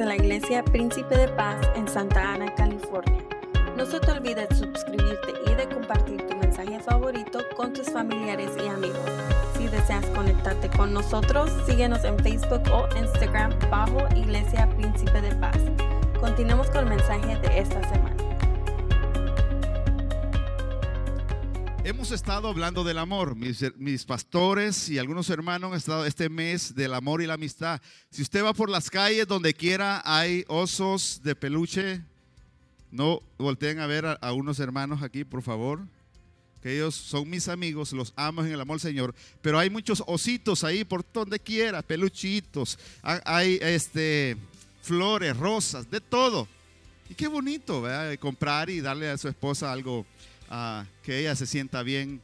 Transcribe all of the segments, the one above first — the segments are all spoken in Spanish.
de la Iglesia Príncipe de Paz en Santa Ana, California. No se te olvide de suscribirte y de compartir tu mensaje favorito con tus familiares y amigos. Si deseas conectarte con nosotros, síguenos en Facebook o Instagram bajo Iglesia Príncipe de Paz. Continuemos con el mensaje de esta semana. Hemos estado hablando del amor. Mis, mis, pastores y algunos hermanos han estado este mes del amor y la amistad. Si usted va por las calles, donde quiera hay osos de peluche. No volteen a ver a, unos hermanos aquí, por favor. Que ellos son mis amigos, los amo en el amor Señor. Pero hay muchos ositos ahí por donde quiera, peluchitos. Hay este, flores, rosas, de todo. Y qué bonito. Comprar y darle a su esposa algo que ella se sienta bien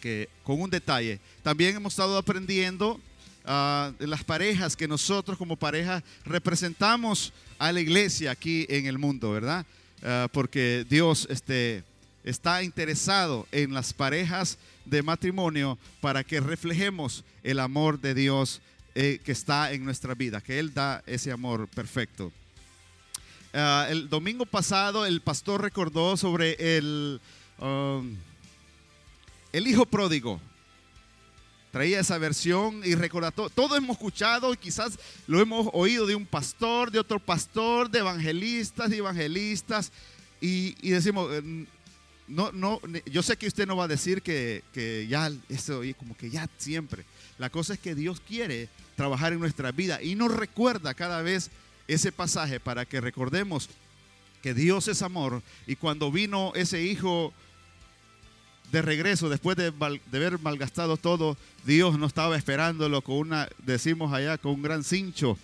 que, con un detalle. También hemos estado aprendiendo de las parejas que nosotros como pareja representamos a la iglesia aquí en el mundo, ¿verdad? Uh, porque Dios este, está interesado en las parejas de matrimonio para que reflejemos el amor de Dios eh, que está en nuestra vida, que Él da ese amor perfecto. Uh, el domingo pasado el pastor recordó sobre el, um, el hijo pródigo. Traía esa versión y recordó, todo, todo hemos escuchado y quizás lo hemos oído de un pastor, de otro pastor, de evangelistas, de evangelistas. Y, y decimos, no, no, yo sé que usted no va a decir que, que ya, eso, como que ya siempre. La cosa es que Dios quiere trabajar en nuestra vida y nos recuerda cada vez ese pasaje para que recordemos que Dios es amor y cuando vino ese hijo de regreso después de, haber malgastado todo, Dios no estaba esperándolo con una, decimos allá, con un gran cincho.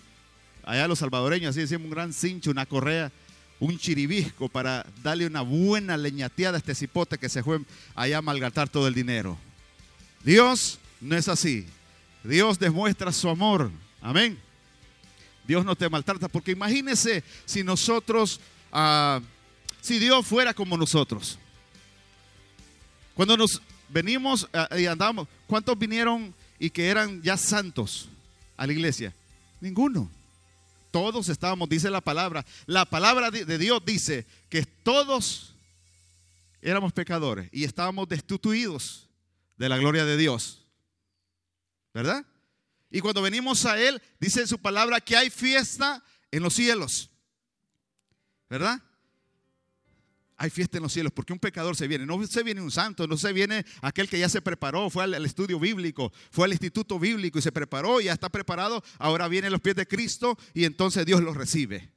Allá los salvadoreños así decimos un gran cincho, una correa, un chiribisco para darle una buena leñateada a este cipote que se fue allá a malgastar todo el dinero. Dios no es así. Dios demuestra su amor. Amén. Dios no te maltrata, porque imagínese si nosotros, uh, si Dios fuera como nosotros. Cuando nos venimos uh, y andamos, ¿cuántos vinieron y que eran ya santos a la iglesia? Ninguno. Todos estábamos, dice la palabra. La palabra de Dios dice que todos éramos pecadores y estábamos destituidos de la gloria de Dios. ¿Verdad? Y cuando venimos a Él, dice en su palabra que hay fiesta en los cielos. ¿Verdad? Hay fiesta en los cielos porque un pecador se viene. No se viene un santo, no se viene aquel que ya se preparó, fue al, estudio bíblico, fue al instituto bíblico y se preparó, y ya está preparado. Ahora viene a los pies de Cristo y entonces Dios lo recibe.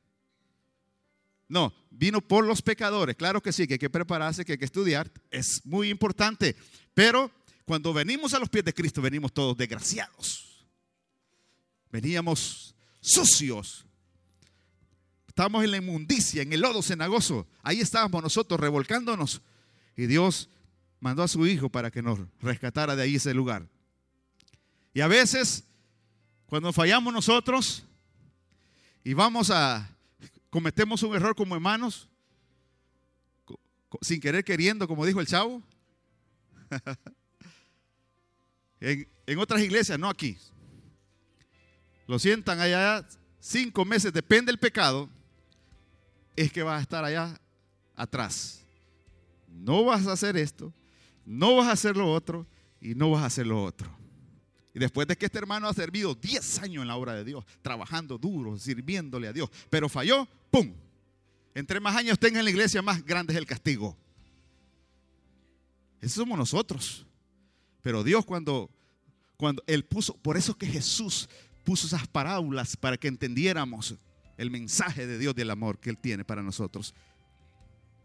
No, vino por los pecadores. Claro que sí, que hay que prepararse, que hay que estudiar. Es muy importante. Pero cuando venimos a los pies de Cristo, venimos todos desgraciados. Veníamos sucios. Estábamos en la inmundicia, en el lodo cenagoso. Ahí estábamos nosotros revolcándonos. Y Dios mandó a su Hijo para que nos rescatara de ahí ese lugar. Y a veces, cuando fallamos nosotros y vamos a, cometemos un error como hermanos, sin querer queriendo, como dijo el chavo. en, en otras iglesias, no aquí, lo sientan allá cinco meses, depende del pecado, es que vas a estar allá atrás. No vas a hacer esto, no vas a hacer lo otro y no vas a hacer lo otro. Y después de que este hermano ha servido 10 años en la obra de Dios, trabajando duro, sirviéndole a Dios, pero falló, ¡pum! Entre más años tenga en la iglesia, más grande es el castigo. Eso somos nosotros. Pero Dios cuando, cuando Él puso, por eso que Jesús puso esas parábolas para que entendiéramos el mensaje de Dios del amor que Él tiene para nosotros.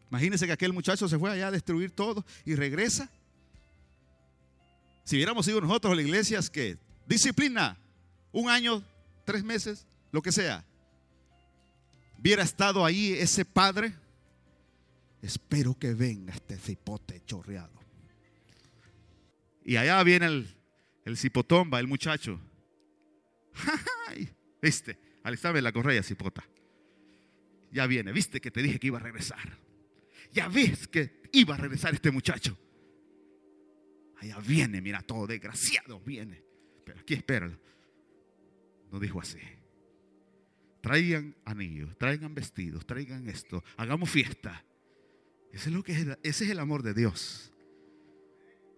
Imagínense que aquel muchacho se fue allá a destruir todo y regresa. Si hubiéramos ido nosotros a las iglesias que disciplina, un año, tres meses, lo que sea, hubiera estado ahí ese padre, espero que venga este cipote chorreado. Y allá viene el, el cipotomba, el muchacho. ¿Viste? Alistame la correa, cipota. Ya viene, ¿viste que te dije que iba a regresar? Ya ves que iba a regresar este muchacho. Allá viene, mira, todo desgraciado viene. Pero aquí espéralo. No dijo así. traigan anillos, traigan vestidos, traigan esto, hagamos fiesta. Ese es, lo que es, ese es el amor de Dios.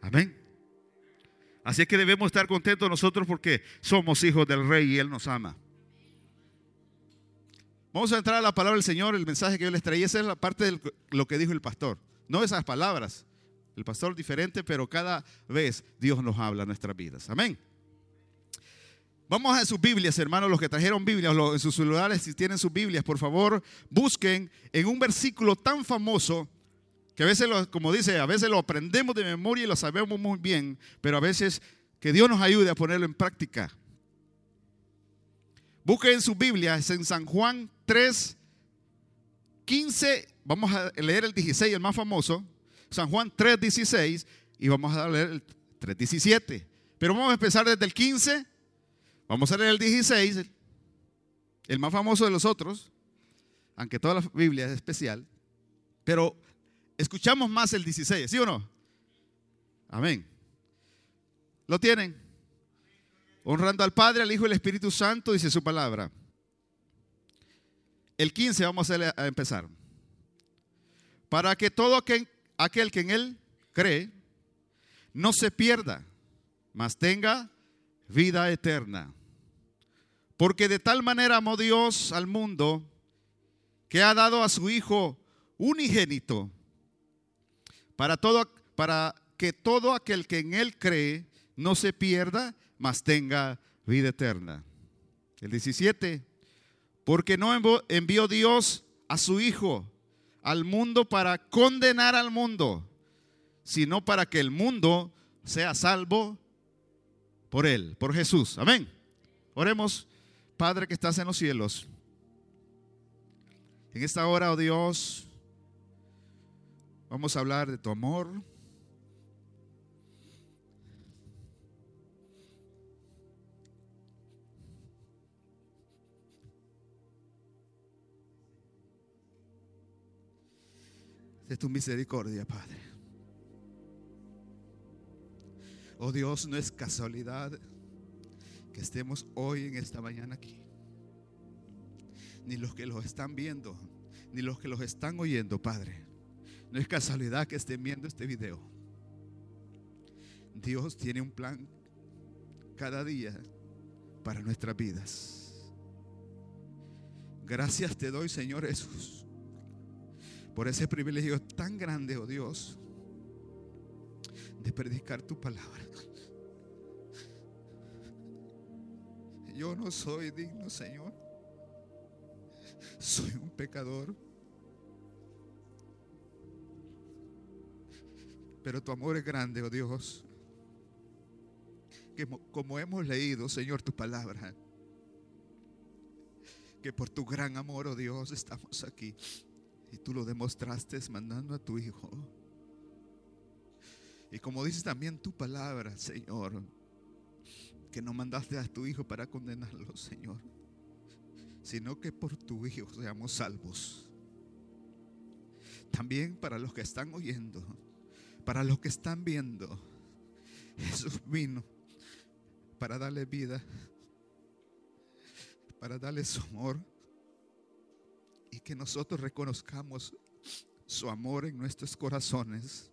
Amén. Así es que debemos estar contentos nosotros porque somos hijos del rey y Él nos ama. Vamos a entrar a la palabra del Señor, el mensaje que yo les traía. Esa es la parte de lo que dijo el pastor. No esas palabras. El pastor diferente, pero cada vez Dios nos habla en nuestras vidas. Amén. Vamos a sus Biblias, hermanos, los que trajeron Biblias en sus celulares, si tienen sus Biblias, por favor, busquen en un versículo tan famoso que a veces, como dice, a veces lo aprendemos de memoria y lo sabemos muy bien, pero a veces que Dios nos ayude a ponerlo en práctica. Busquen su Biblia, es en San Juan 3, 15, vamos a leer el 16, el más famoso, San Juan 3, 16, y vamos a leer el 3, 17. Pero vamos a empezar desde el 15, vamos a leer el 16, el más famoso de los otros, aunque toda la Biblia es especial, pero escuchamos más el 16, ¿sí o no? Amén. ¿Lo tienen? Honrando al Padre, al Hijo y al Espíritu Santo, dice su palabra. El 15 vamos a, empezar. Para que todo aquel, aquel que en Él cree no se pierda, mas tenga vida eterna. Porque de tal manera amó Dios al mundo que ha dado a su Hijo unigénito para, todo, para que todo aquel que en Él cree no se pierda, mas tenga vida eterna. El 17, porque no envió Dios a su Hijo al mundo para condenar al mundo, sino para que el mundo sea salvo por Él, por Jesús. Amén. Oremos, Padre que estás en los cielos. En esta hora, oh Dios, Vamos a hablar de tu amor. De tu misericordia, Padre. Oh Dios, no es casualidad que estemos hoy en esta mañana aquí. Ni los que los están viendo, ni los que los están oyendo, Padre. No es casualidad que estén viendo este video. Dios tiene un plan cada día para nuestras vidas. Gracias te doy, Señor Jesús, por ese privilegio tan grande, oh Dios, de predicar tu palabra. Yo no soy digno, Señor. Soy un pecador. Pero tu amor es grande, oh Dios. Que como hemos leído, Señor, tu palabra. Que por tu gran amor, oh Dios, estamos aquí. Y tú lo demostraste mandando a tu Hijo. Y como dices también tu palabra, Señor, que no mandaste a tu Hijo para condenarlo, Señor, sino que por tu Hijo seamos salvos. También para los que están oyendo para los que están viendo, Jesús vino para darle vida, para darle su amor y que nosotros reconozcamos su amor en nuestros corazones.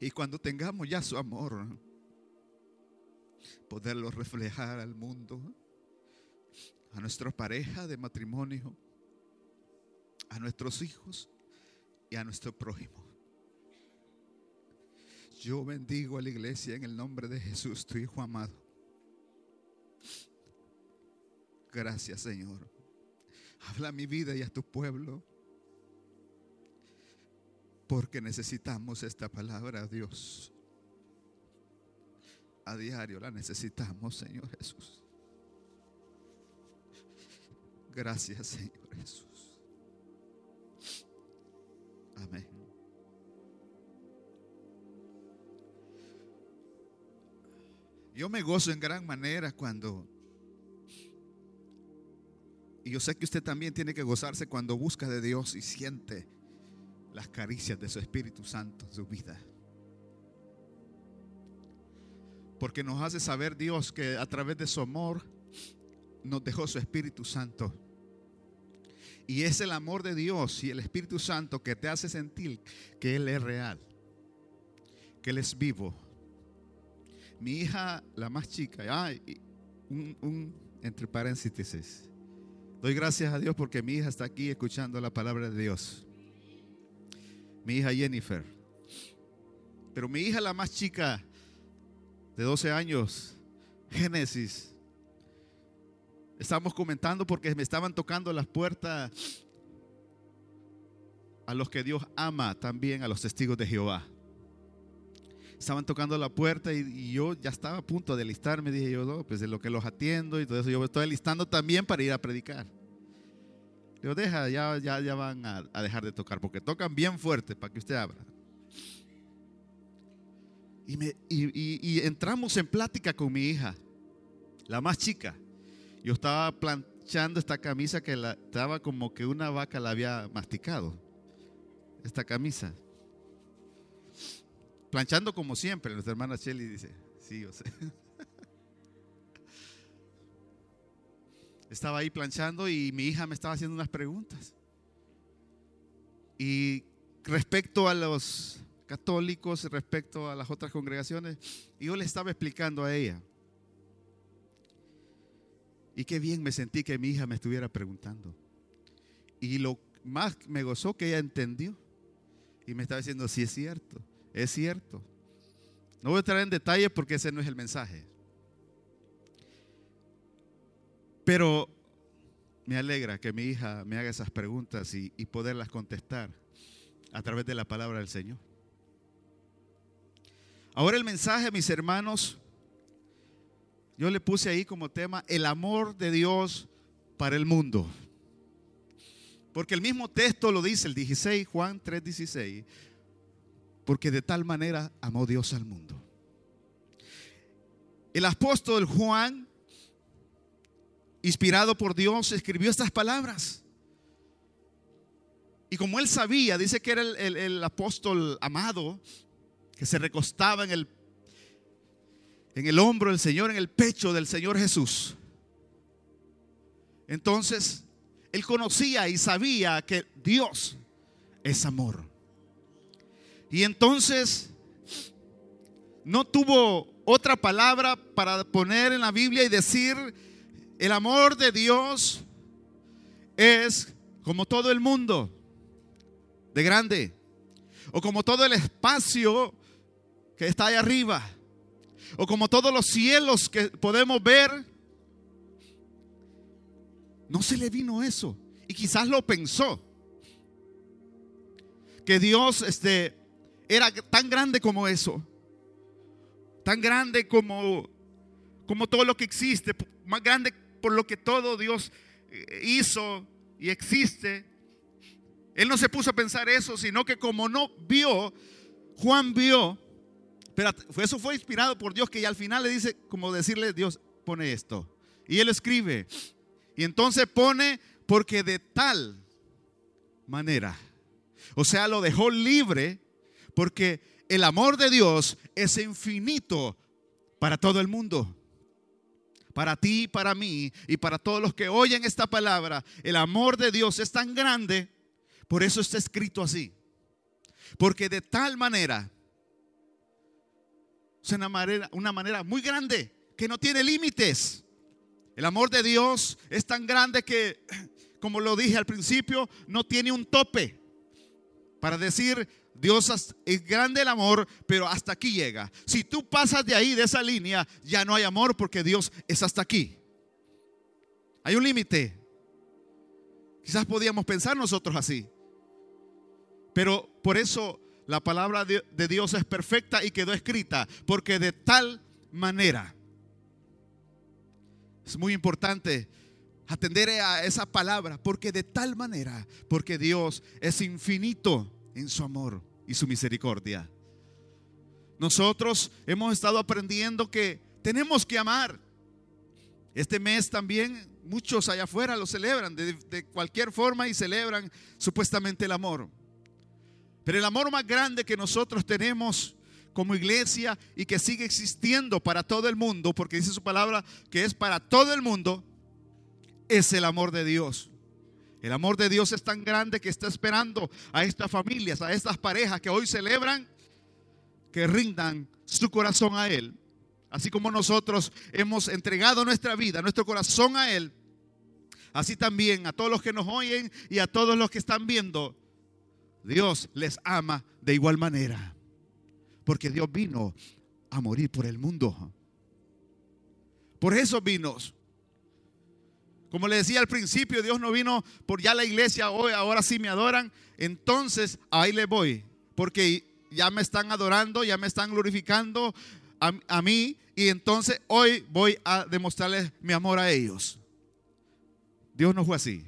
Y cuando tengamos ya su amor, poderlo reflejar al mundo, a nuestra pareja de matrimonio, a nuestros hijos y a nuestro prójimo. Yo bendigo a la iglesia en el nombre de Jesús, tu Hijo amado. Gracias, Señor. Habla a mi vida y a tu pueblo. Porque necesitamos esta palabra, Dios. A diario la necesitamos, Señor Jesús. Gracias, Señor Jesús. Amén. Yo me gozo en gran manera cuando, y yo sé que usted también tiene que gozarse cuando busca de Dios y siente las caricias de su Espíritu Santo en su vida. Porque nos hace saber Dios que a través de su amor nos dejó su Espíritu Santo. Y es el amor de Dios y el Espíritu Santo que te hace sentir que Él es real, que Él es vivo. Mi hija, la más chica, ay, un, un entre paréntesis, doy gracias a Dios porque mi hija está aquí escuchando la palabra de Dios. Mi hija Jennifer. Pero mi hija, la más chica, de 12 años, Génesis, Estábamos comentando porque me estaban tocando las puertas a los que Dios ama también, a los testigos de Jehová. Estaban tocando la puerta y, yo ya estaba a punto de listarme. Dije yo, no, pues de lo que los atiendo y todo eso, yo me estoy listando también para ir a predicar. Digo, deja, ya, ya, ya van a, dejar de tocar porque tocan bien fuerte para que usted abra. Y, me, y entramos en plática con mi hija, la más chica. Yo estaba planchando esta camisa que la, estaba como que una vaca la había masticado. Esta camisa. Planchando como siempre. Nuestra hermana Shelly dice, sí, yo sé. Estaba ahí planchando y mi hija me estaba haciendo unas preguntas. Y respecto a los católicos, respecto a las otras congregaciones, yo le estaba explicando a ella. Y qué bien me sentí que mi hija me estuviera preguntando. Y lo más me gozó que ella entendió. Y me estaba diciendo, sí es cierto, es cierto. No voy a entrar en detalles porque ese no es el mensaje. Pero me alegra que mi hija me haga esas preguntas y, poderlas contestar a través de la palabra del Señor. Ahora el mensaje, mis hermanos, yo le puse ahí como tema el amor de Dios para el mundo. Porque el mismo texto lo dice, el 16, Juan 3, 16. Porque de tal manera amó Dios al mundo. El apóstol Juan, inspirado por Dios, escribió estas palabras. Y como él sabía, dice que era el, el apóstol amado, que se recostaba en el en el hombro del Señor, en el pecho del Señor Jesús. Entonces, él conocía y sabía que Dios es amor. Y entonces, no tuvo otra palabra para poner en la Biblia y decir, el amor de Dios es como todo el mundo, de grande, o como todo el espacio que está ahí arriba o como todos los cielos que podemos ver. No se le vino eso. Y quizás lo pensó. Que Dios este, era tan grande como eso. Tan grande como, como todo lo que existe. Más grande por lo que todo Dios eh, hizo y existe. Él no se puso a pensar eso, sino que como no vio, Juan vio pero eso fue inspirado por Dios que ya al final le dice, como decirle, Dios pone esto. Y él escribe. Y entonces pone, porque de tal manera. O sea, lo dejó libre porque el amor de Dios es infinito para todo el mundo. Para ti, para mí y para todos los que oyen esta palabra. El amor de Dios es tan grande. Por eso está escrito así. Porque de tal manera es una manera, una manera muy grande que no tiene límites. El amor de Dios es tan grande que, como lo dije al principio, no tiene un tope. Para decir, Dios es grande el amor, pero hasta aquí llega. Si tú pasas de ahí, de esa línea, ya no hay amor porque Dios es hasta aquí. Hay un límite. Quizás podíamos pensar nosotros así. Pero por eso la palabra de Dios es perfecta y quedó escrita, porque de tal manera, es muy importante atender a esa palabra, porque de tal manera, porque Dios es infinito en su amor y su misericordia. Nosotros hemos estado aprendiendo que tenemos que amar. Este mes también muchos allá afuera lo celebran de, de cualquier forma y celebran supuestamente el amor. Pero el amor más grande que nosotros tenemos como iglesia y que sigue existiendo para todo el mundo, porque dice su palabra que es para todo el mundo, es el amor de Dios. El amor de Dios es tan grande que está esperando a estas familias, a estas parejas que hoy celebran, que rindan su corazón a Él. Así como nosotros hemos entregado nuestra vida, nuestro corazón a Él, así también a todos los que nos oyen y a todos los que están viendo, Dios les ama de igual manera. Porque Dios vino a morir por el mundo. Por eso vino. Como le decía al principio, Dios no vino por ya la iglesia, hoy ahora sí me adoran. Entonces ahí le voy. Porque ya me están adorando, ya me están glorificando a, a mí. Y entonces hoy voy a demostrarles mi amor a ellos. Dios no fue así.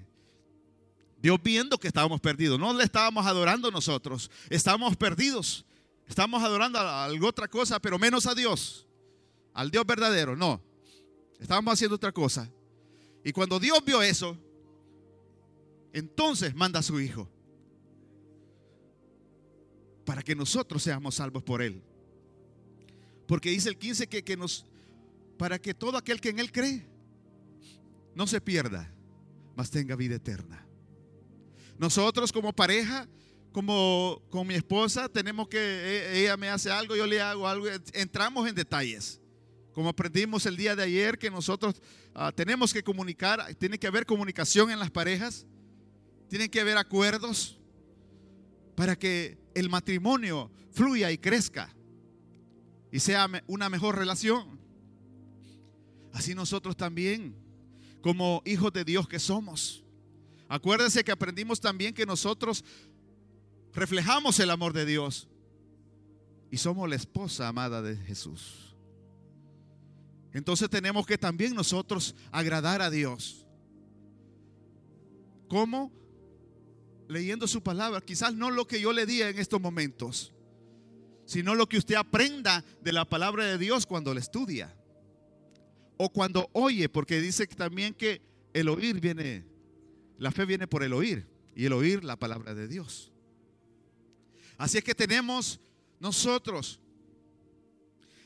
Dios viendo que estábamos perdidos, no le estábamos adorando nosotros, estábamos perdidos, estamos adorando a algo otra cosa, pero menos a Dios, al Dios verdadero, no, estábamos haciendo otra cosa. Y cuando Dios vio eso, entonces manda a su Hijo para que nosotros seamos salvos por Él. Porque dice el 15 que, que nos, para que todo aquel que en Él cree no se pierda, mas tenga vida eterna. Nosotros como pareja, como con mi esposa, tenemos que, e, ella me hace algo, yo le hago algo, entramos en detalles. Como aprendimos el día de ayer, que nosotros uh, tenemos que comunicar, tiene que haber comunicación en las parejas, tienen que haber acuerdos para que el matrimonio fluya y crezca y sea una mejor relación. Así nosotros también, como hijos de Dios que somos, Acuérdense que aprendimos también que nosotros reflejamos el amor de Dios y somos la esposa amada de Jesús. Entonces tenemos que también nosotros agradar a Dios. ¿Cómo? Leyendo su palabra. Quizás no lo que yo le diga en estos momentos, sino lo que usted aprenda de la palabra de Dios cuando la estudia. O cuando oye, porque dice también que el oír viene la fe viene por el oír y el oír la palabra de Dios. Así es que tenemos nosotros,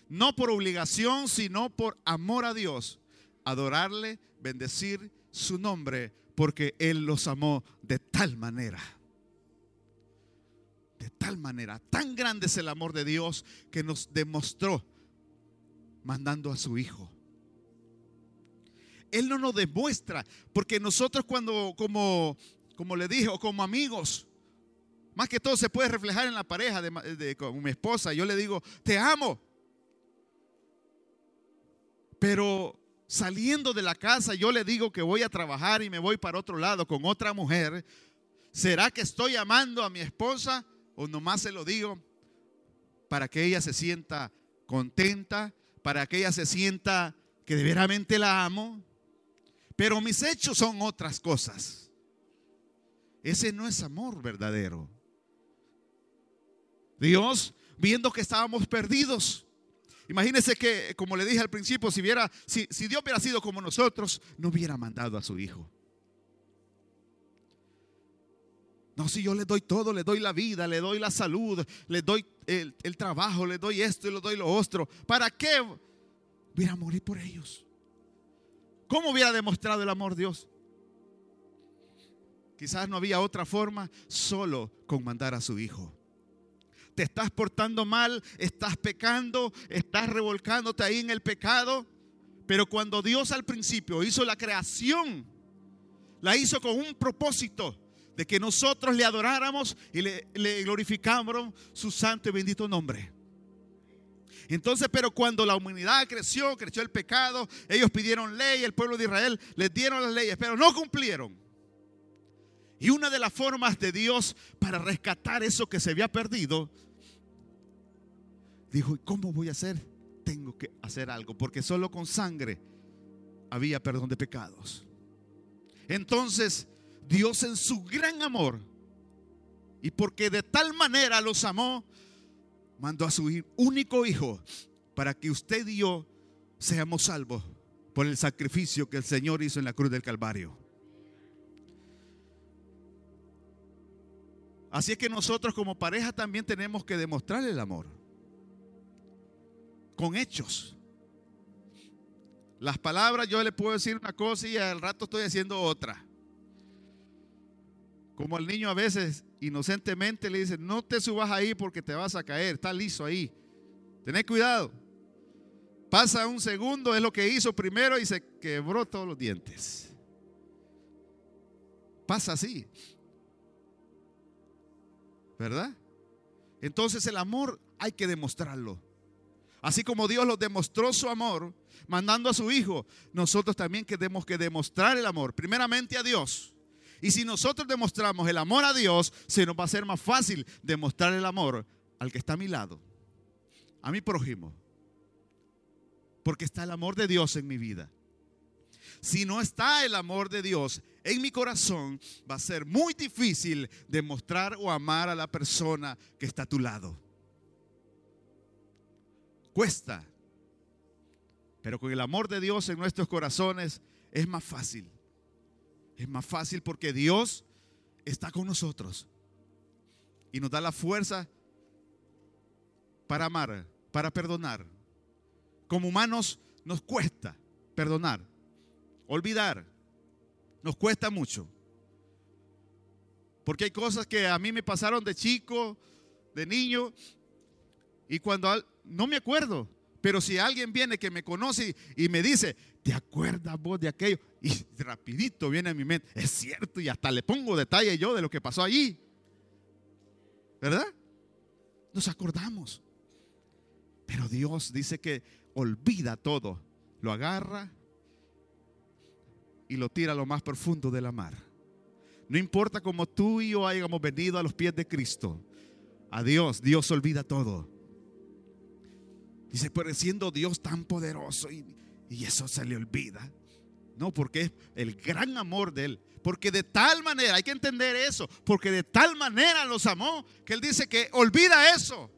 no por obligación, sino por amor a Dios, adorarle, bendecir su nombre, porque Él los amó de tal manera. De tal manera, tan grande es el amor de Dios que nos demostró mandando a su Hijo él no nos demuestra, porque nosotros cuando, como, como le dije, o como amigos, más que todo se puede reflejar en la pareja de, mi esposa. Yo le digo, te amo. Pero saliendo de la casa, yo le digo que voy a trabajar y me voy para otro lado con otra mujer. ¿Será que estoy amando a mi esposa o nomás se lo digo para que ella se sienta contenta, para que ella se sienta que de veramente la amo? Pero mis hechos son otras cosas. Ese no es amor verdadero. Dios, viendo que estábamos perdidos, imagínense que, como le dije al principio, si, si, si Dios hubiera sido como nosotros, no hubiera mandado a su Hijo. No, si yo le doy todo, le doy la vida, le doy la salud, le doy el, el trabajo, le doy esto y le doy lo otro. ¿Para qué? Voy a morir por ellos. ¿Cómo hubiera demostrado el amor Dios? Quizás no había otra forma, solo con mandar a su hijo. Te estás portando mal, estás pecando, estás revolcándote ahí en el pecado. Pero cuando Dios al principio hizo la creación, la hizo con un propósito de que nosotros le adoráramos y le, le glorificáramos su santo y bendito nombre. Entonces, pero cuando la humanidad creció, creció el pecado, ellos pidieron ley, el pueblo de Israel les dieron las leyes, pero no cumplieron. Y una de las formas de Dios para rescatar eso que se había perdido, dijo, ¿y cómo voy a hacer? Tengo que hacer algo, porque solo con sangre había perdón de pecados. Entonces, Dios en su gran amor, y porque de tal manera los amó, mandó a su único hijo para que usted y yo seamos salvos por el sacrificio que el Señor hizo en la cruz del Calvario. Así es que nosotros como pareja también tenemos que demostrar el amor con hechos. Las palabras yo le puedo decir una cosa y al rato estoy haciendo otra. Como al niño a veces inocentemente le dice, no te subas ahí porque te vas a caer, está liso ahí. Tened cuidado. Pasa un segundo, es lo que hizo primero y se quebró todos los dientes. Pasa así. ¿Verdad? Entonces el amor hay que demostrarlo. Así como Dios lo demostró su amor mandando a su Hijo, nosotros también tenemos que demostrar el amor, primeramente a Dios. Y si nosotros demostramos el amor a Dios, se nos va a hacer más fácil demostrar el amor al que está a mi lado, a mi prójimo, porque está el amor de Dios en mi vida. Si no está el amor de Dios en mi corazón, va a ser muy difícil demostrar o amar a la persona que está a tu lado. Cuesta, pero con el amor de Dios en nuestros corazones es más fácil. Es más fácil porque Dios está con nosotros y nos da la fuerza para amar, para perdonar. Como humanos nos cuesta perdonar, olvidar. Nos cuesta mucho. Porque hay cosas que a mí me pasaron de chico, de niño, y cuando no me acuerdo, pero si alguien viene que me conoce y me dice, ¿te acuerdas vos de aquello? Y rapidito viene a mi mente, es cierto, y hasta le pongo detalle yo de lo que pasó allí. ¿Verdad? Nos acordamos. Pero Dios dice que olvida todo, lo agarra y lo tira a lo más profundo de la mar. No importa cómo tú y yo hayamos venido a los pies de Cristo, a Dios, Dios olvida todo. Dice, pero siendo Dios tan poderoso y, y eso se le olvida. No, porque es el gran amor de Él. Porque de tal manera, hay que entender eso, porque de tal manera los amó, que Él dice que olvida eso.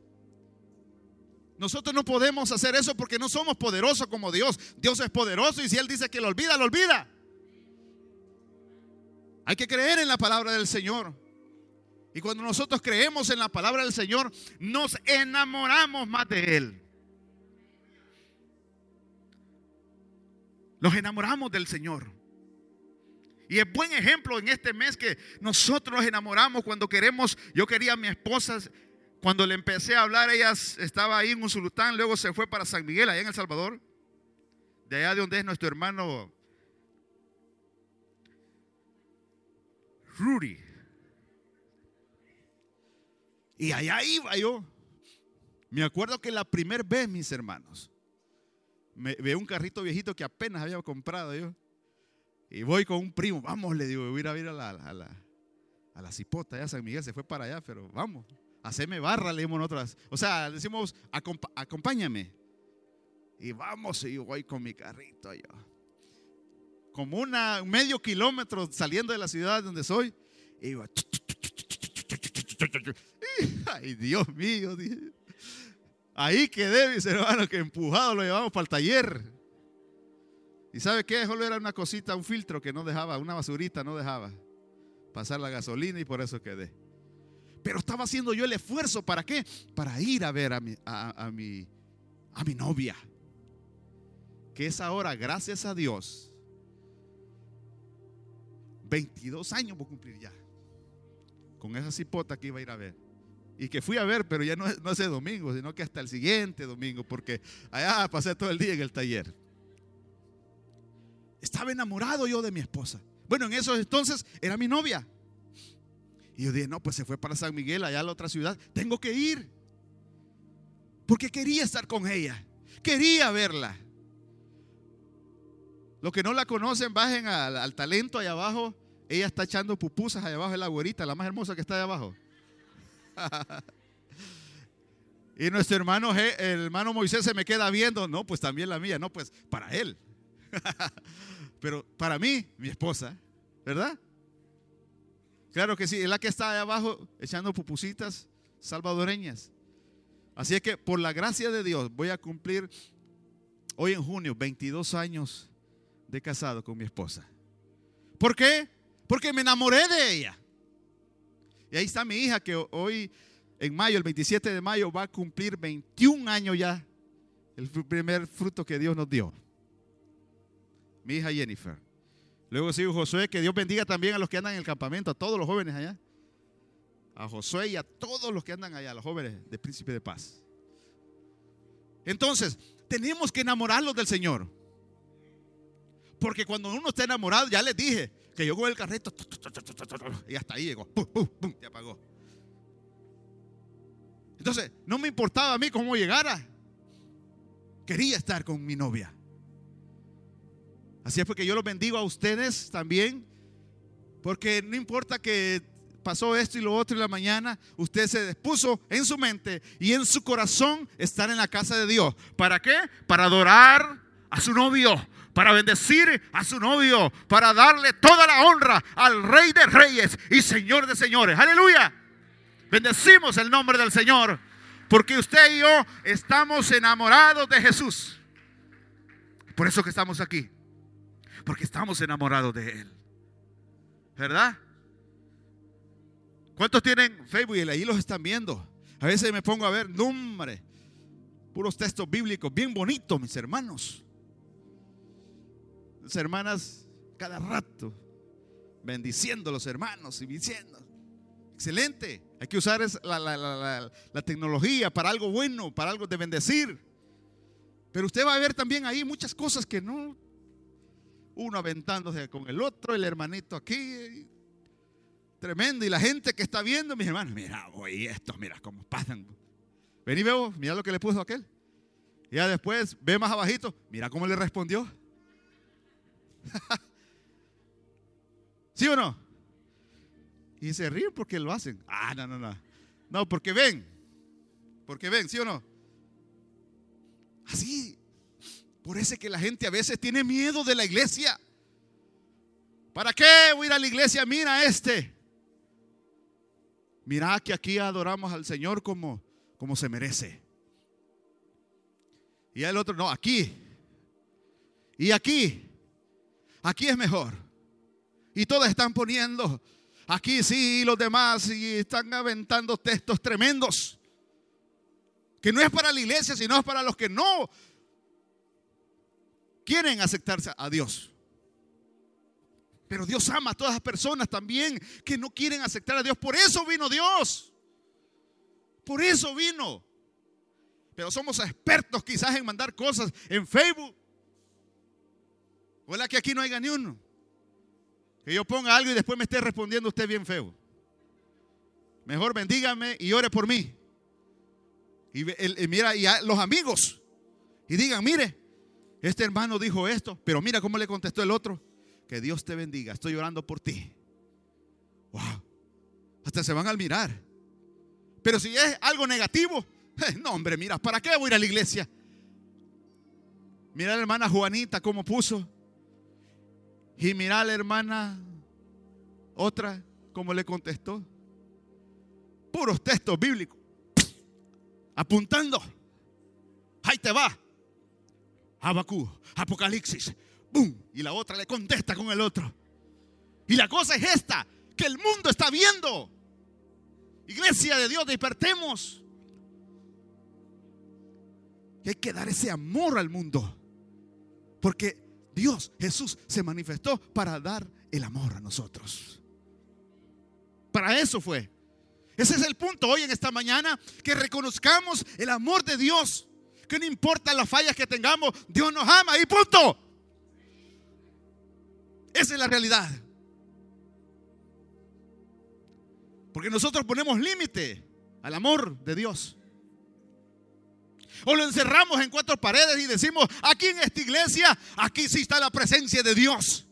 Nosotros no podemos hacer eso porque no somos poderosos como Dios. Dios es poderoso y si Él dice que lo olvida, lo olvida. Hay que creer en la palabra del Señor. Y cuando nosotros creemos en la palabra del Señor, nos enamoramos más de Él. Los enamoramos del Señor. Y es buen ejemplo en este mes que nosotros nos enamoramos cuando queremos. Yo quería a mi esposa, cuando le empecé a hablar, ella estaba ahí en Usulután, luego se fue para San Miguel, allá en El Salvador. De allá de donde es nuestro hermano Rudy. Y allá iba yo. Me acuerdo que la primera vez, mis hermanos, veo un carrito viejito que apenas había comprado yo. Y voy con un primo, vamos, le digo, voy a ir a ver a la, a la, a la cipota, ya San Miguel se fue para allá, pero vamos, haceme barra, le dimos nosotros. O sea, decimos, acompáñame. Y vamos, y voy con mi carrito yo. Como una, medio kilómetro saliendo de la ciudad donde soy. Y iba, ay Dios mío, Ahí quedé, mis hermanos, que empujado lo llevamos para el taller. ¿Y sabe qué? Solo era una cosita, un filtro que no dejaba, una basurita no dejaba pasar la gasolina y por eso quedé. Pero estaba haciendo yo el esfuerzo, ¿para qué? Para ir a ver a mi, a, mi, a mi novia. Que es ahora, gracias a Dios, 22 años voy a cumplir ya. Con esa cipota que iba a ir a ver. Y que fui a ver, pero ya no, no ese domingo, sino que hasta el siguiente domingo, porque allá pasé todo el día en el taller. Estaba enamorado yo de mi esposa. Bueno, en esos entonces era mi novia. Y yo dije, no, pues se fue para San Miguel, allá a la otra ciudad. Tengo que ir. Porque quería estar con ella. Quería verla. Los que no la conocen, bajen al, al talento allá abajo. Ella está echando pupusas allá abajo, es la güerita, la más hermosa que está allá abajo. y nuestro hermano, el hermano Moisés se me queda viendo, no, pues también la mía, no, pues para él. Pero para mí, mi esposa, ¿verdad? Claro que sí, es la que está ahí abajo echando pupusitas salvadoreñas. Así es que por la gracia de Dios voy a cumplir hoy en junio 22 años de casado con mi esposa. ¿Por qué? Porque me enamoré de ella. Y ahí está mi hija que hoy, en mayo, el 27 de mayo, va a cumplir 21 años ya. El primer fruto que Dios nos dio. mi hija Jennifer. Luego sigo Josué, que Dios bendiga también a los que andan en el campamento, a todos los jóvenes allá. A Josué y a todos los que andan allá, los jóvenes de Príncipe de Paz. Entonces, tenemos que enamorarlos del Señor. Porque cuando uno está enamorado, ya les dije que yo con el carrito y hasta ahí llegó, pum, pum, pum, y apagó. Entonces, no me importaba a mí cómo llegara. Quería estar con mi novia. Así es porque yo los bendigo a ustedes también. Porque no importa que pasó esto y lo otro en la mañana, usted se dispuso en su mente y en su corazón estar en la casa de Dios. ¿Para qué? Para adorar a su novio, para bendecir a su novio, para darle toda la honra al Rey de Reyes y Señor de Señores. Aleluya. Bendecimos el nombre del Señor, porque usted y yo estamos enamorados de Jesús. Por eso que estamos aquí, porque estamos enamorados de Él. ¿Verdad? ¿Cuántos tienen Facebook y ahí los están viendo? A veces me pongo a ver, nombre, puros textos bíblicos, bien bonitos, mis hermanos. Las hermanas cada rato bendiciendo a los hermanos y diciendo, excelente, hay que usar la, la tecnología para algo bueno, para algo de bendecir. Pero usted va a ver también ahí muchas cosas que no, uno aventándose con el otro, el hermanito aquí, Tremendo. Y la gente que está viendo, mis hermanos, mira, oye, estos, mira cómo pasan. Ven y veo, mira lo que le puso aquel. Ya después ve más abajito, mira cómo le respondió. ¿Sí o no? Y se ríen porque lo hacen. Ah, no, no, no. No, porque ven. Porque ven, ¿sí o no? Así. Por eso es que la gente a veces tiene miedo de la iglesia. ¿Para qué voy a ir a la iglesia? Mira este. Mira que aquí adoramos al Señor como, como se merece. Y el otro, no, aquí. Y aquí. Aquí es mejor. Y todos están poniendo, aquí sí, los demás, y están aventando textos tremendos. Que no es para la iglesia, sino es para los que no quieren aceptarse a Dios. Pero Dios ama a todas las personas también que no quieren aceptar a Dios. Por eso vino Dios. Por eso vino. Pero somos expertos quizás en mandar cosas en Facebook. Hola que aquí no haya ni uno. Que yo ponga algo y después me esté respondiendo usted bien feo. Mejor bendígame y ore por mí. Y, mira, y a los amigos. Y digan, mire, este hermano dijo esto, pero mira cómo le contestó el otro. Que Dios te bendiga. Estoy orando por ti. Wow. Hasta se van a mirar. Pero si es algo negativo, no, hombre, mira, ¿para qué voy a ir a la iglesia? Mira la hermana Juanita cómo puso. Y mira a la hermana otra cómo le contestó. Puros textos bíblicos. Apuntando. Ahí te va. Abacú, Apocalipsis, y la otra le contesta con el otro. Y la cosa es esta, que el mundo está viendo. Iglesia de Dios, despertemos. Y hay que dar ese amor al mundo. Porque Dios, Jesús, se manifestó para dar el amor a nosotros. Para eso fue. Ese es el punto hoy en esta mañana, que reconozcamos el amor de Dios. Que no importa las fallas que tengamos, Dios nos ama y punto. Esa es la realidad. Porque nosotros ponemos límite al amor de Dios. O lo encerramos en cuatro paredes y decimos, aquí en esta iglesia, aquí sí está la presencia de Dios.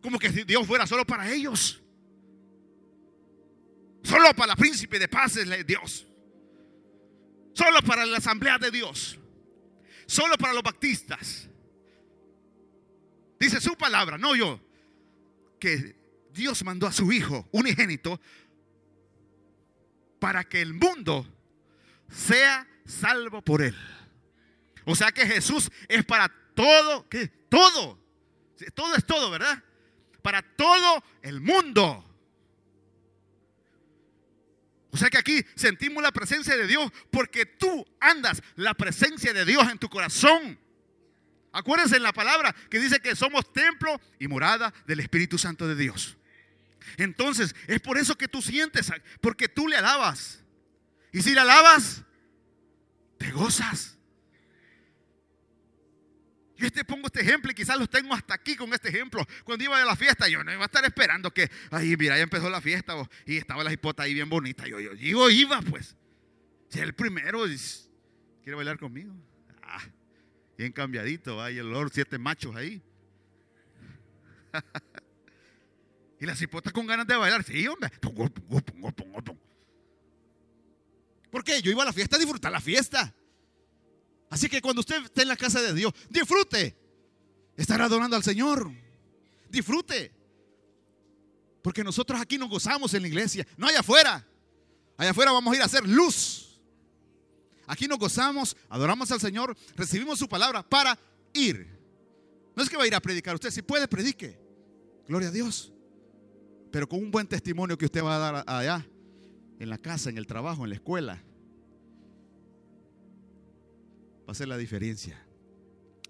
Como que Dios fuera solo para ellos. Solo para la príncipe de paz es Dios. Solo para la asamblea de Dios. Solo para los baptistas. Dice su palabra, no yo, que Dios mandó a su Hijo unigénito para que el mundo sea salvo por él. O sea que Jesús es para todo, que todo, todo es todo, ¿verdad? Para todo el mundo. O sea que aquí sentimos la presencia de Dios porque tú andas la presencia de Dios en tu corazón. Acuérdense en la palabra que dice que somos templo y morada del Espíritu Santo de Dios. Entonces, es por eso que tú sientes, porque tú le alabas. Y si le alabas, te gozas. Yo te pongo este ejemplo y quizás los tengo hasta aquí con este ejemplo. Cuando iba a la fiesta, yo no iba a estar esperando que, ay, mira, ya empezó la fiesta y estaba la hipota ahí bien bonita. Yo, yo, yo iba, pues. Si el primero quiere bailar conmigo. Ah, bien cambiadito, hay el olor, siete machos ahí. y la cipota con ganas de bailar. Sí, hombre. ¿Por qué? Yo iba a la fiesta a disfrutar la fiesta. Así que cuando usted esté en la casa de Dios, disfrute. Estar adorando al Señor. Disfrute. Porque nosotros aquí nos gozamos en la iglesia, no allá afuera. Allá afuera vamos a ir a hacer luz. Aquí nos gozamos, adoramos al Señor, recibimos su palabra para ir. No es que va a ir a predicar usted, si puede, predique. Gloria a Dios. Pero con un buen testimonio que usted va a dar allá, en la casa, en el trabajo, en la escuela, va a ser la diferencia.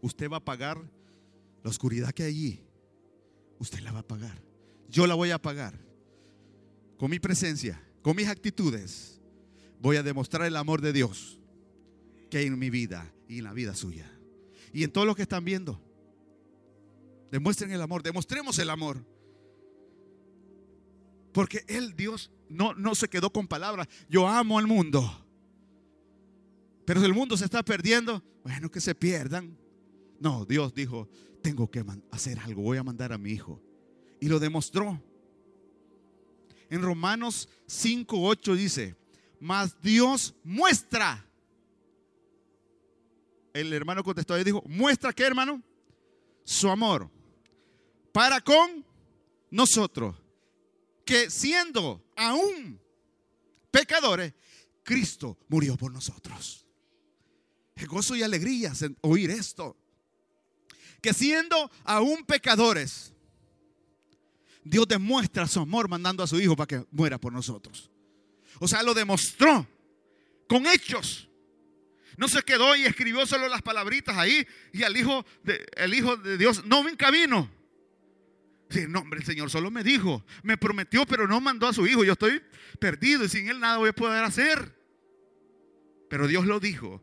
Usted va a pagar la oscuridad que hay allí. Usted la va a pagar. Yo la voy a pagar. Con mi presencia, con mis actitudes, voy a demostrar el amor de Dios que hay en mi vida y en la vida suya. Y en todos los que están viendo, demuestren el amor, demostremos el amor. Porque Él, Dios, no, no se quedó con palabras. Yo amo al mundo. Pero si el mundo se está perdiendo, bueno, que se pierdan. No, Dios dijo, tengo que hacer algo, voy a mandar a mi hijo. Y lo demostró. En Romanos 5, 8 dice, mas Dios muestra. El hermano contestó y dijo, muestra qué hermano? Su amor. Para con nosotros. Que siendo aún pecadores, Cristo murió por nosotros gozo y alegría oír esto. Que siendo aún pecadores, Dios demuestra su amor mandando a su Hijo para que muera por nosotros. O sea, lo demostró con hechos. No se quedó y escribió solo las palabritas ahí y al hijo de, el hijo de Dios no me encamino. No, hombre, el Señor solo me dijo, me prometió, pero no mandó a su hijo. Yo estoy perdido y sin él nada voy a poder hacer. Pero Dios lo dijo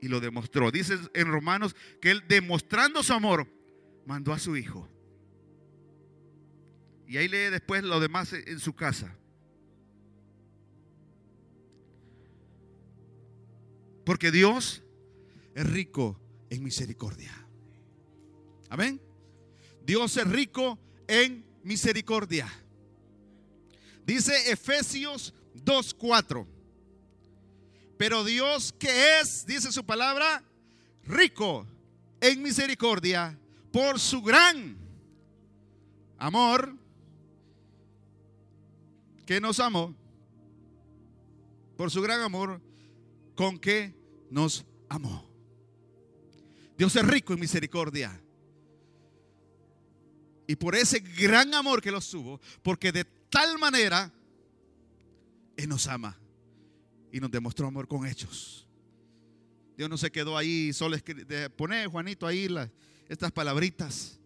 y lo demostró. Dice en Romanos que él demostrando su amor mandó a su hijo. Y ahí lee después lo demás en su casa. Porque Dios es rico en misericordia. Amén. Dios es rico en misericordia. Dice Efesios 2.4. Pero Dios que es, dice su palabra, rico en misericordia por su gran amor que nos amó, por su gran amor con que nos amó. Dios es rico en misericordia. Y por ese gran amor que los tuvo, porque de tal manera Él nos ama y nos demostró amor con hechos. Dios no se quedó ahí solo poner, Juanito, ahí estas palabritas.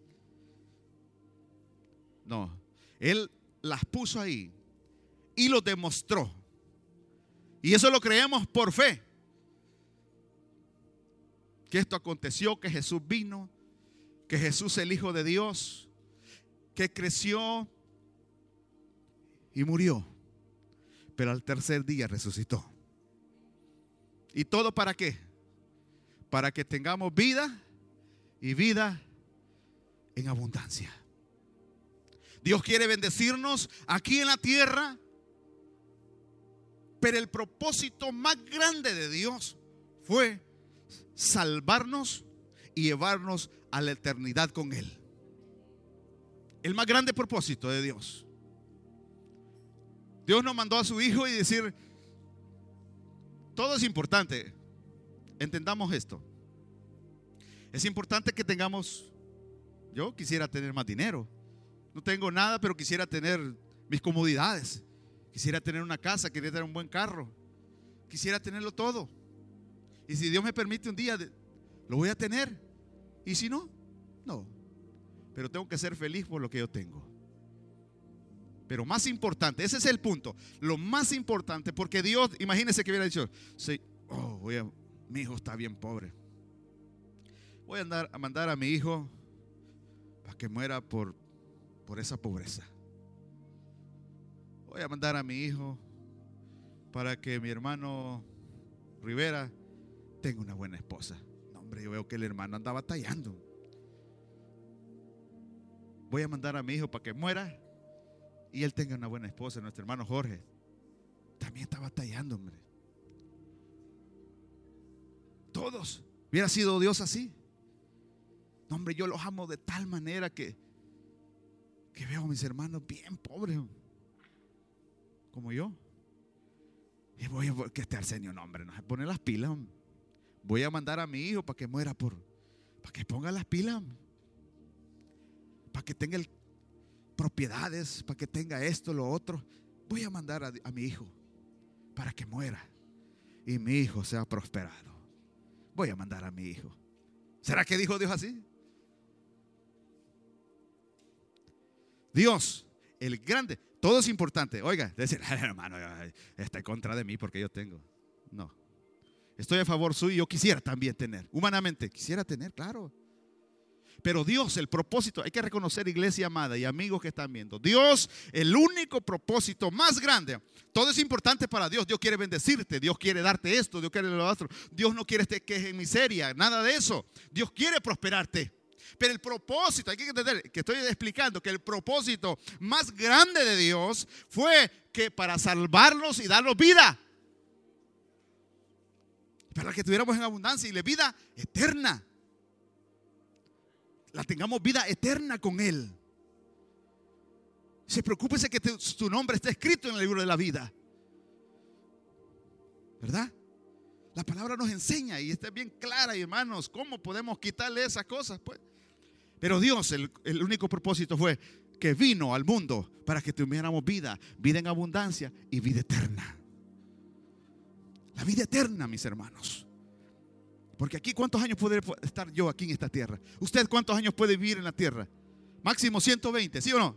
No, Él las puso ahí y lo demostró. Y eso lo creemos por fe. Que esto aconteció, que Jesús vino, que Jesús es el Hijo de Dios, que creció y murió, pero al tercer día resucitó. ¿Y todo para qué? Para que tengamos vida y vida en abundancia. Dios quiere bendecirnos aquí en la tierra, pero el propósito más grande de Dios fue salvarnos y llevarnos a la eternidad con Él. El más grande propósito de Dios. Dios nos mandó a su Hijo y decir, todo es importante. Entendamos esto. Es importante que tengamos, yo quisiera tener más dinero. No tengo nada, pero quisiera tener mis comodidades. Quisiera tener una casa, quisiera tener un buen carro. Quisiera tenerlo todo. Y si Dios me permite un día, lo voy a tener. Y si no, no. Pero tengo que ser feliz por lo que yo tengo. Pero más importante, ese es el punto. Lo más importante, porque Dios, imagínese que hubiera dicho, sí, oh, voy a, mi hijo está bien pobre. Voy a, andar, a mandar a mi hijo para que muera por, por esa pobreza. Voy a mandar a mi hijo para que mi hermano Rivera tenga una buena esposa. No, hombre, yo veo que el hermano anda batallando. Voy a mandar a mi hijo para que muera y él tenga una buena esposa. Nuestro hermano Jorge también está batallando, hombre. Todos. Hubiera sido Dios así. No, hombre, yo los amo de tal manera que, que veo a mis hermanos bien pobres, como yo. Y voy a que esté el Señor, no, hombre, no se pone las pilas. Voy a mandar a mi hijo para que muera por, para que ponga las pilas, para que tenga propiedades, para que tenga esto, lo otro. Voy a mandar a, mi hijo para que muera y mi hijo sea prosperado. Voy a mandar a mi hijo. ¿Será que dijo Dios así? Dios, el grande, todo es importante. Oiga, decir, hermano, está en contra de mí porque yo tengo. No. Estoy a favor suyo. Yo quisiera también tener. Humanamente, quisiera tener, claro. Pero Dios, el propósito, hay que reconocer iglesia amada y amigos que están viendo. Dios, el único propósito más grande. Todo es importante para Dios. Dios quiere bendecirte, Dios quiere darte esto, Dios quiere lo otro. Dios no quiere que estés en miseria, nada de eso. Dios quiere prosperarte. Pero el propósito, hay que entender que estoy explicando que el propósito más grande de Dios fue que para salvarlos y darnos vida. Para que tuviéramos en abundancia y la vida eterna la tengamos vida eterna con Él. Se preocúpese que su nombre esté escrito en el libro de la vida. ¿Verdad? La palabra nos enseña y está bien clara, hermanos, cómo podemos quitarle esas cosas. Pues? Pero Dios, el, el único propósito fue que vino al mundo para que tuviéramos vida, vida en abundancia y vida eterna. La vida eterna, mis hermanos. Porque aquí, ¿cuántos años puede estar yo aquí en esta tierra? ¿Usted cuántos años puede vivir en la tierra? Máximo 120, ¿sí o no?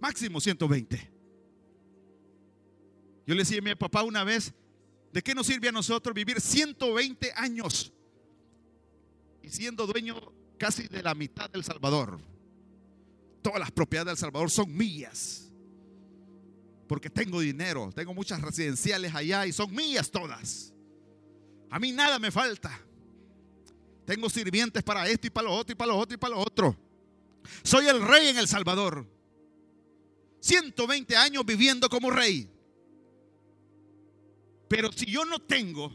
Máximo 120. Yo le decía a mi papá una vez, ¿de qué nos sirve a nosotros vivir 120 años? Y siendo dueño casi de la mitad del Salvador. Todas las propiedades del Salvador son mías. Porque tengo dinero, tengo muchas residenciales allá y son mías todas. A mí nada me falta. Tengo sirvientes para esto y para lo otro y para lo otro y para lo otro. Soy el rey en El Salvador. 120 años viviendo como rey. Pero si yo no tengo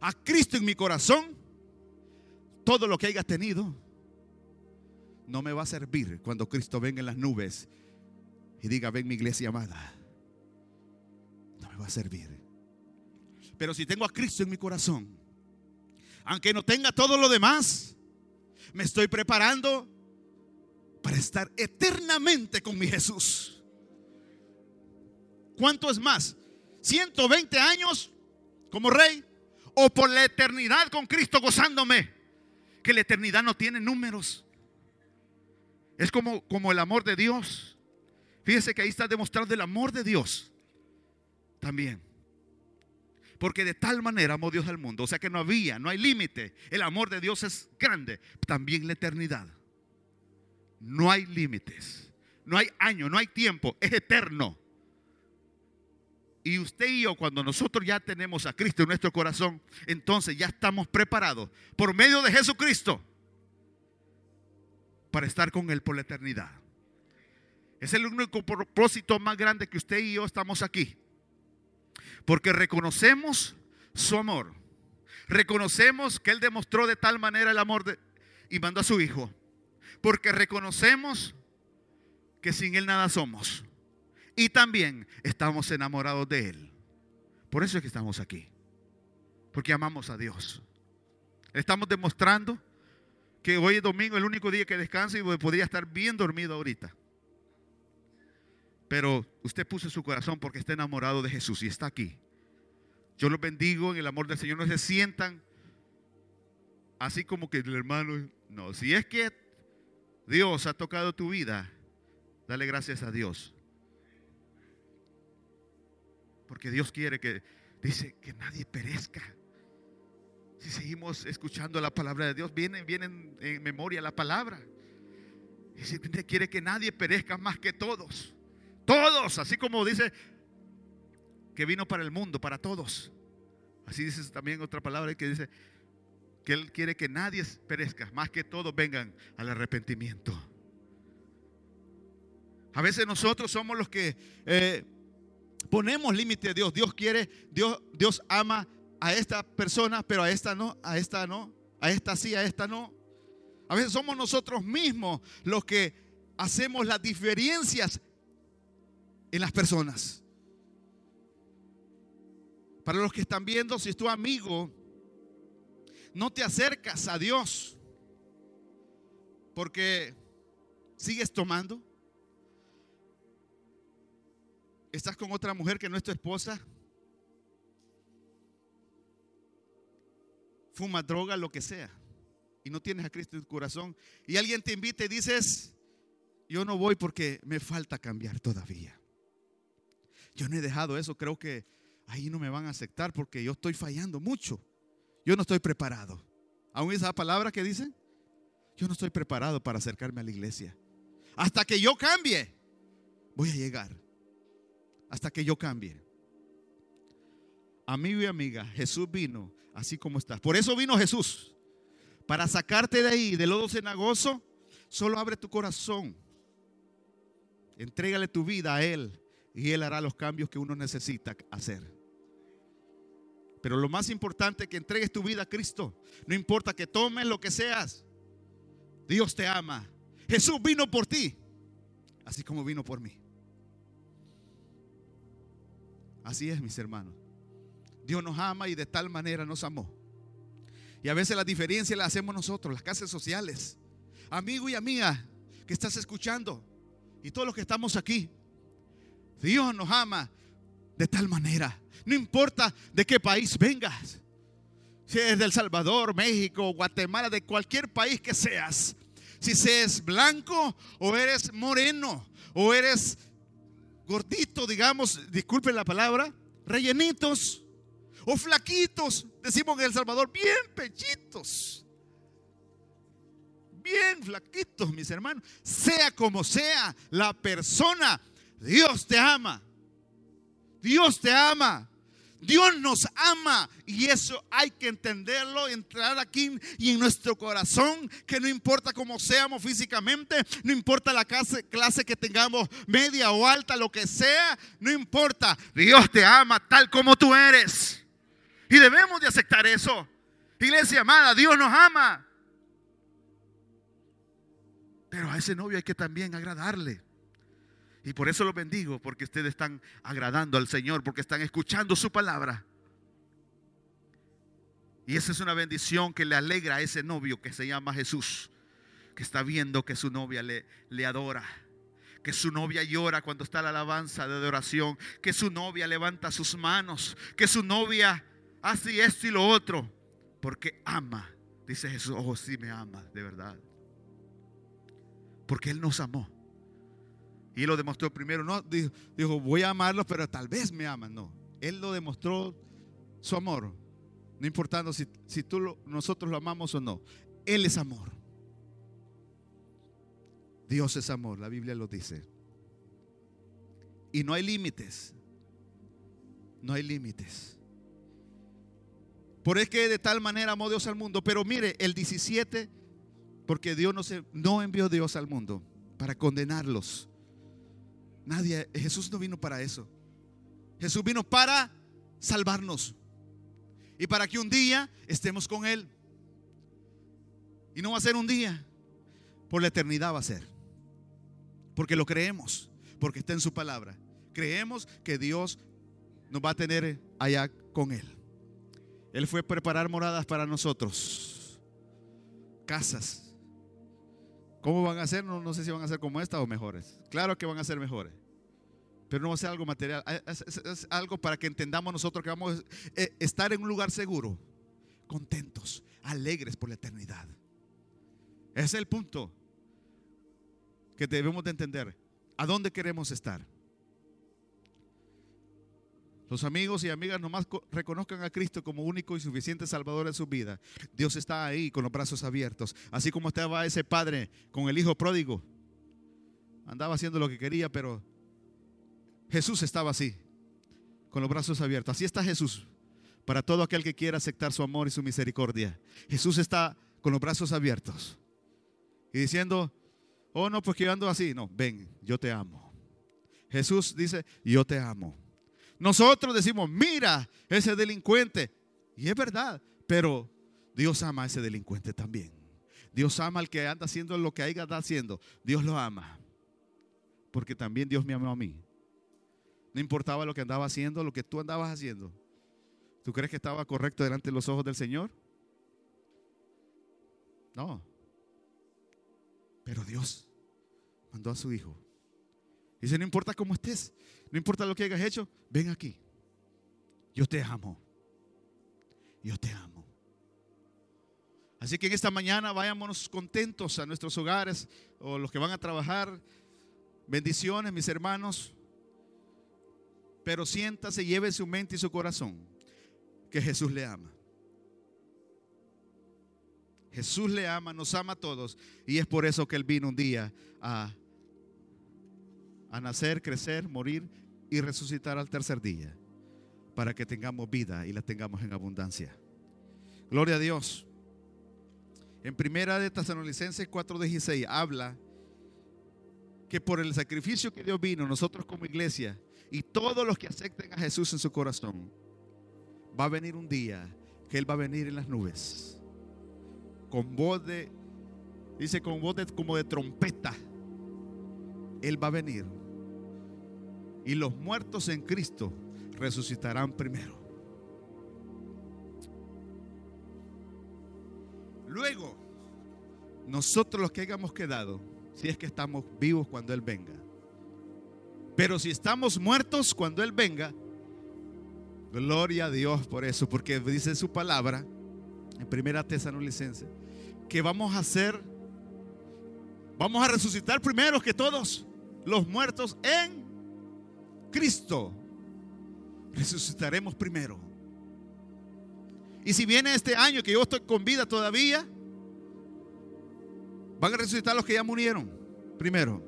a Cristo en mi corazón, todo lo que hayas tenido no me va a servir cuando Cristo venga en las nubes y diga, ven mi iglesia amada. No me va a servir. Pero si tengo a Cristo en mi corazón, aunque no tenga todo lo demás, me estoy preparando para estar eternamente con mi Jesús. ¿Cuánto es más? ¿120 años como rey? ¿O por la eternidad con Cristo gozándome? Que la eternidad no tiene números. Es como, como el amor de Dios. Fíjese que ahí está demostrando el amor de Dios también. Porque de tal manera amó Dios al mundo. O sea que no había, no hay límite. El amor de Dios es grande. También la eternidad. No hay límites. No hay año, no hay tiempo. Es eterno. Y usted y yo, cuando nosotros ya tenemos a Cristo en nuestro corazón, entonces ya estamos preparados por medio de Jesucristo para estar con Él por la eternidad. Es el único propósito más grande que usted y yo estamos aquí. Porque reconocemos su amor. Reconocemos que Él demostró de tal manera el amor de, y mandó a su Hijo. Porque reconocemos que sin Él nada somos. Y también estamos enamorados de Él. Por eso es que estamos aquí. Porque amamos a Dios. Estamos demostrando que hoy es domingo, el único día que descanso y podría estar bien dormido ahorita. Pero usted puso su corazón porque está enamorado de Jesús y está aquí. Yo los bendigo en el amor del Señor. No se sientan así como que el hermano, no, si es que Dios ha tocado tu vida, dale gracias a Dios. Porque Dios quiere que, dice, que nadie perezca. Si seguimos escuchando la palabra de Dios, viene, viene en, memoria la palabra. Y si quiere que nadie perezca más que todos. Todos, así como dice que vino para el mundo, para todos. Así dice también otra palabra que dice que Él quiere que nadie perezca, más que todos vengan al arrepentimiento. A veces nosotros somos los que eh, ponemos límite a Dios. Dios quiere, Dios, Dios ama a esta persona, pero a esta no, a esta no, a esta sí, a esta no. A veces somos nosotros mismos los que hacemos las diferencias en las personas. Para los que están viendo, si es tu amigo no te acercas a Dios porque sigues tomando. Estás con otra mujer que no es tu esposa. Fuma droga, lo que sea. Y no tienes a Cristo en tu corazón. Y alguien te invita y dices, yo no voy porque me falta cambiar todavía. Yo no he dejado eso. Creo que ahí no me van a aceptar porque yo estoy fallando mucho. Yo no estoy preparado. ¿Aún esa palabra que dicen? Yo no estoy preparado para acercarme a la iglesia. Hasta que yo cambie, voy a llegar. Hasta que yo cambie. Amigo y amiga, Jesús vino así como estás. Por eso vino Jesús. Para sacarte de ahí, del lodo cenagoso, solo abre tu corazón. Entrégale tu vida a Él y Él hará los cambios que uno necesita hacer. Pero lo más importante es que entregues tu vida a Cristo. No importa que tomes lo que seas. Dios te ama. Jesús vino por ti, así como vino por mí. Así es, mis hermanos. Dios nos ama y de tal manera nos amó. Y a veces la diferencia la hacemos nosotros, las casas sociales. Amigo y amiga que estás escuchando y todos los que estamos aquí. Dios nos ama de tal manera no importa de qué país vengas. Si eres del Salvador, México, Guatemala, de cualquier país que seas. Si seas blanco o eres moreno o eres gordito, digamos, disculpen la palabra, rellenitos o flaquitos, decimos en El Salvador, bien pechitos. Bien flaquitos, mis hermanos. Sea como sea la persona, Dios te ama. Dios te ama. Dios nos ama y eso hay que entenderlo, entrar aquí y en nuestro corazón, que no importa cómo seamos físicamente, no importa la clase, que tengamos, media o alta, lo que sea, no importa. Dios te ama tal como tú eres. Y debemos de aceptar eso. Iglesia amada, Dios nos ama. Pero a ese novio hay que también agradarle. Y por eso los bendigo, porque ustedes están agradando al Señor, porque están escuchando su palabra. Y esa es una bendición que le alegra a ese novio que se llama Jesús, que está viendo que su novia le, le adora, que su novia llora cuando está la alabanza de adoración, que su novia levanta sus manos, que su novia hace esto y lo otro, porque ama. Dice Jesús, oh, sí me ama, de verdad. Porque Él nos amó. Y lo demostró primero. No, dijo, voy a amarlos, pero tal vez me aman. No, él lo demostró su amor. No importando si, si tú nosotros lo amamos o no. Él es amor. Dios es amor, la Biblia lo dice. Y no hay límites. No hay límites. Por es que de tal manera amó Dios al mundo. Pero mire, el 17, porque Dios no, se, no envió Dios al mundo para condenarlos, Nadie, Jesús no vino para eso. Jesús vino para salvarnos. Y para que un día estemos con Él. Y no va a ser un día, por la eternidad va a ser. Porque lo creemos, porque está en su palabra. Creemos que Dios nos va a tener allá con Él. Él fue a preparar moradas para nosotros, casas, ¿Cómo van a ser? No, sé si van a ser como esta o mejores. Claro que van a ser mejores. Pero no va a ser algo material. Es, algo para que entendamos nosotros que vamos a eh, estar en un lugar seguro, contentos, alegres por la eternidad. Ese es el punto que debemos de entender. ¿A dónde queremos estar? Los amigos y amigas nomás reconozcan a Cristo como único y suficiente Salvador de su vida. Dios está ahí con los brazos abiertos. Así como estaba ese padre con el hijo pródigo. Andaba haciendo lo que quería, pero Jesús estaba así, con los brazos abiertos. Así está Jesús para todo aquel que quiera aceptar su amor y su misericordia. Jesús está con los brazos abiertos y diciendo, oh no, pues que yo ando así. No, ven, yo te amo. Jesús dice, yo te amo. Nosotros decimos, mira ese delincuente. Y es verdad, pero Dios ama a ese delincuente también. Dios ama al que anda haciendo lo que haya haciendo. Dios lo ama. Porque también Dios me amó a mí. No importaba lo que andaba haciendo, lo que tú andabas haciendo. ¿Tú crees que estaba correcto delante de los ojos del Señor? No. Pero Dios mandó a su Hijo. Dice, no importa cómo estés, no importa lo que hayas hecho, ven aquí. Yo te amo. Yo te amo. Así que en esta mañana vayámonos contentos a nuestros hogares o los que van a trabajar. Bendiciones, mis hermanos. Pero siéntase, lleve su mente y su corazón que Jesús le ama. Jesús le ama, nos ama a todos. Y es por eso que Él vino un día a, a nacer, crecer, morir y resucitar al tercer día. Para que tengamos vida y la tengamos en abundancia. Gloria a Dios. En primera de Tesalonicenses 4:16 habla que por el sacrificio que Dios vino, nosotros como iglesia y todos los que acepten a Jesús en su corazón, va a venir un día que Él va a venir en las nubes. Con voz de, dice con voz como de trompeta. Él va a venir y los muertos en Cristo resucitarán primero. Luego, nosotros los que hayamos quedado, si es que estamos vivos cuando Él venga. Pero si estamos muertos cuando Él venga, gloria a Dios por eso, porque dice su palabra en primera Tesalonicense que vamos a ser, vamos a resucitar primero que todos los muertos en Cristo, resucitaremos primero. Y si viene este año que yo estoy con vida todavía, van a resucitar los que ya murieron primero.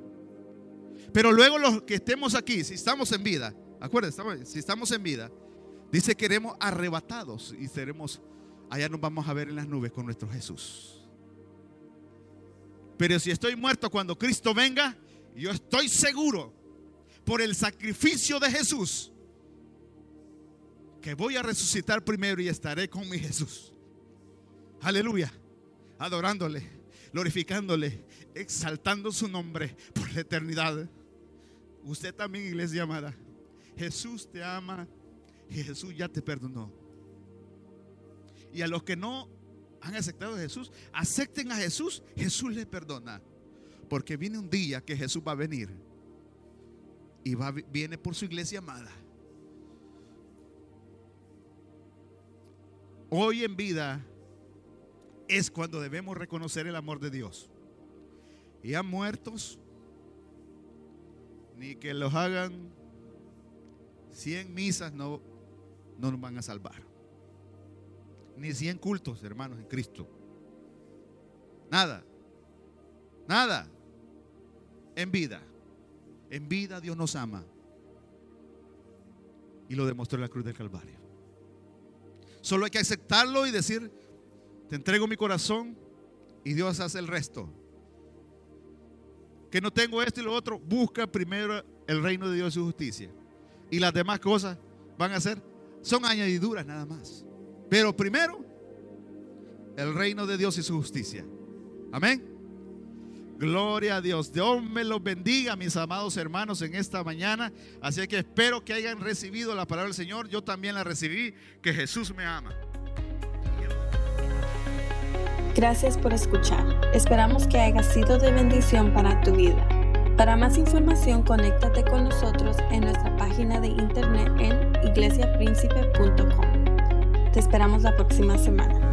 Pero luego los que estemos aquí, si estamos en vida, acuérdense, si estamos en vida, dice que seremos arrebatados y seremos, allá nos vamos a ver en las nubes con nuestro Jesús. Pero si estoy muerto cuando Cristo venga, yo estoy seguro por el sacrificio de Jesús, que voy a resucitar primero y estaré con mi Jesús. Aleluya. Adorándole, glorificándole, exaltando su nombre por la eternidad. Usted también, iglesia amada. Jesús te ama y Jesús ya te perdonó. Y a los que no han aceptado a Jesús, acepten a Jesús, Jesús les perdona. Porque viene un día que Jesús va a venir y va, viene por su iglesia amada. Hoy en vida es cuando debemos reconocer el amor de Dios. Y a muertos, ni que los hagan 100 misas no, no nos van a salvar. Ni 100 cultos, hermanos, en Cristo. Nada. Nada. En vida. En vida Dios nos ama. Y lo demostró en la cruz del Calvario. Solo hay que aceptarlo y decir, te entrego mi corazón y Dios hace el resto. Que no tengo esto y lo otro, busca primero el reino de Dios y su justicia. Y las demás cosas van a ser, son añadiduras nada más. Pero primero, el reino de Dios y su justicia. Amén. Gloria a Dios. Dios me los bendiga, mis amados hermanos, en esta mañana. Así que espero que hayan recibido la palabra del Señor. Yo también la recibí, que Jesús me ama. Gracias por escuchar. Esperamos que haya sido de bendición para tu vida. Para más información, conéctate con nosotros en nuestra página de internet en iglesiapríncipe.com. Te esperamos la próxima semana.